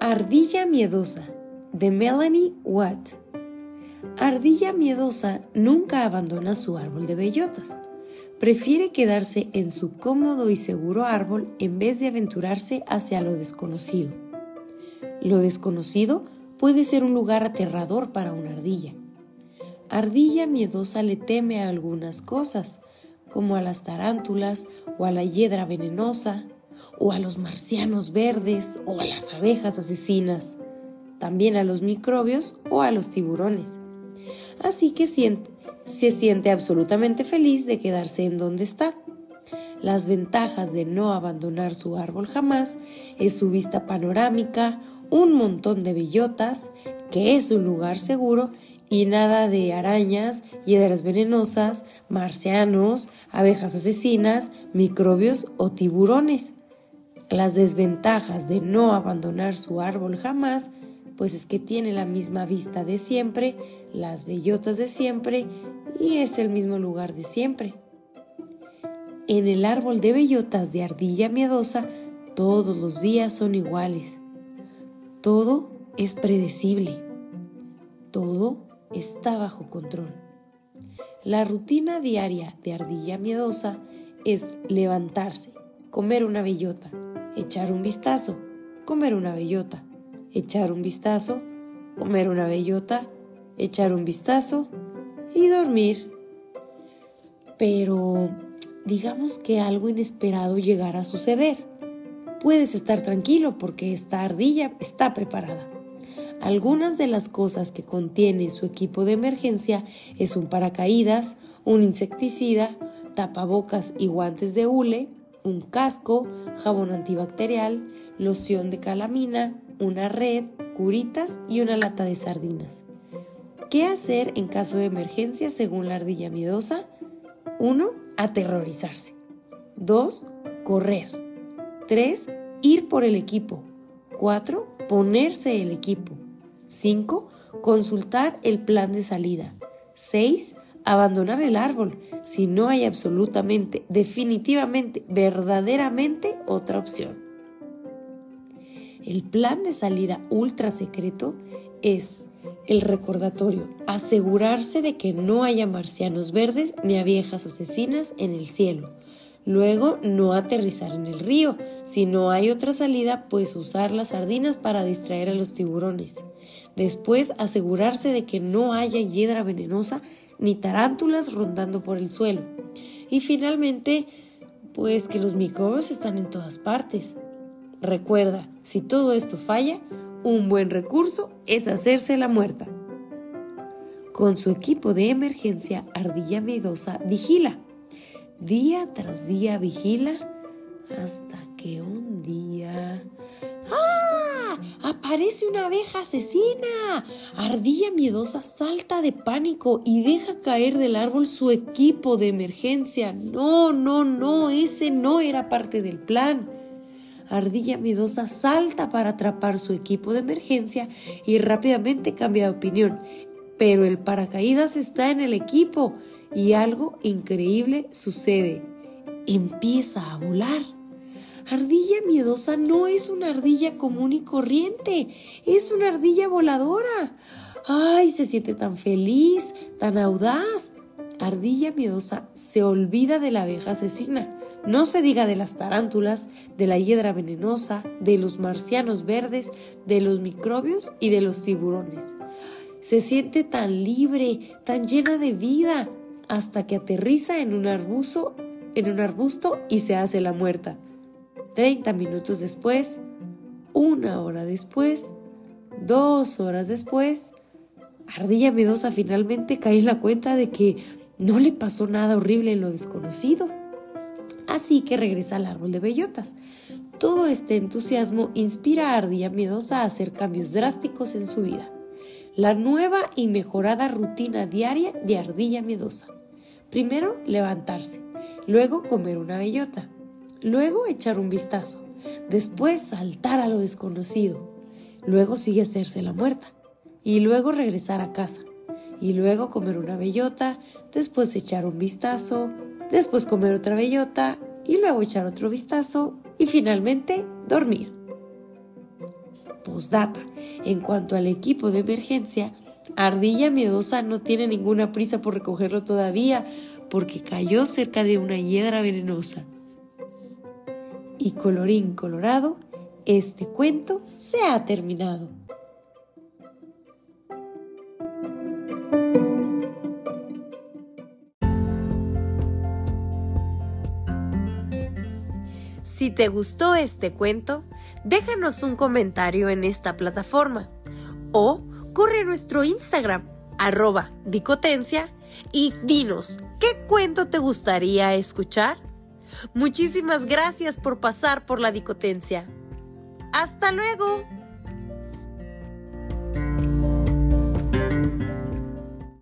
Ardilla miedosa de Melanie Watt. Ardilla miedosa nunca abandona su árbol de bellotas. Prefiere quedarse en su cómodo y seguro árbol en vez de aventurarse hacia lo desconocido. Lo desconocido puede ser un lugar aterrador para una ardilla. Ardilla miedosa le teme a algunas cosas, como a las tarántulas o a la hiedra venenosa, o a los marcianos verdes o a las abejas asesinas, también a los microbios o a los tiburones. Así que se siente absolutamente feliz de quedarse en donde está. Las ventajas de no abandonar su árbol jamás es su vista panorámica, un montón de bellotas, que es un lugar seguro y nada de arañas, hiedras venenosas, marcianos, abejas asesinas, microbios o tiburones. Las desventajas de no abandonar su árbol jamás, pues es que tiene la misma vista de siempre, las bellotas de siempre y es el mismo lugar de siempre. En el árbol de bellotas de ardilla miedosa, todos los días son iguales. Todo es predecible. Todo está bajo control. La rutina diaria de ardilla miedosa es levantarse, comer una bellota, echar un vistazo, comer una bellota, echar un vistazo, comer una bellota, echar un vistazo y dormir. Pero digamos que algo inesperado llegará a suceder. Puedes estar tranquilo porque esta ardilla está preparada. Algunas de las cosas que contiene su equipo de emergencia es un paracaídas, un insecticida, tapabocas y guantes de hule, un casco, jabón antibacterial, loción de calamina, una red, curitas y una lata de sardinas. ¿Qué hacer en caso de emergencia según la ardilla miedosa? 1. Aterrorizarse. 2. Correr. 3. Ir por el equipo. 4. Ponerse el equipo. 5. Consultar el plan de salida. 6 abandonar el árbol si no hay absolutamente, definitivamente, verdaderamente otra opción. El plan de salida ultra secreto es el recordatorio, asegurarse de que no haya marcianos verdes ni a viejas asesinas en el cielo. Luego, no aterrizar en el río. Si no hay otra salida, pues usar las sardinas para distraer a los tiburones. Después, asegurarse de que no haya hiedra venenosa ni tarántulas rondando por el suelo. Y finalmente, pues que los microbios están en todas partes. Recuerda, si todo esto falla, un buen recurso es hacerse la muerta. Con su equipo de emergencia, Ardilla Miedosa vigila. Día tras día vigila hasta que un día... Aparece una abeja asesina. Ardilla miedosa salta de pánico y deja caer del árbol su equipo de emergencia. No, no, no, ese no era parte del plan. Ardilla miedosa salta para atrapar su equipo de emergencia y rápidamente cambia de opinión. Pero el paracaídas está en el equipo y algo increíble sucede. Empieza a volar. Ardilla miedosa no es una ardilla común y corriente, es una ardilla voladora. ¡Ay! Se siente tan feliz, tan audaz. Ardilla miedosa se olvida de la abeja asesina. No se diga de las tarántulas, de la hiedra venenosa, de los marcianos verdes, de los microbios y de los tiburones. Se siente tan libre, tan llena de vida, hasta que aterriza en un arbusto, en un arbusto y se hace la muerta. 30 minutos después, una hora después, dos horas después, Ardilla Miedosa finalmente cae en la cuenta de que no le pasó nada horrible en lo desconocido. Así que regresa al árbol de bellotas. Todo este entusiasmo inspira a Ardilla Miedosa a hacer cambios drásticos en su vida. La nueva y mejorada rutina diaria de Ardilla Miedosa. Primero levantarse, luego comer una bellota, luego echar un vistazo, después saltar a lo desconocido, luego sigue hacerse la muerta. Y luego regresar a casa. Y luego comer una bellota, después echar un vistazo, después comer otra bellota. Y luego echar otro vistazo. Y finalmente dormir. Postdata. En cuanto al equipo de emergencia, Ardilla Miedosa no tiene ninguna prisa por recogerlo todavía porque cayó cerca de una hiedra venenosa. Y colorín colorado, este cuento se ha terminado. Si te gustó este cuento, déjanos un comentario en esta plataforma o corre a nuestro Instagram, arroba dicotencia, y dinos, ¿qué cuento te gustaría escuchar? Muchísimas gracias por pasar por la dicotencia. ¡Hasta luego!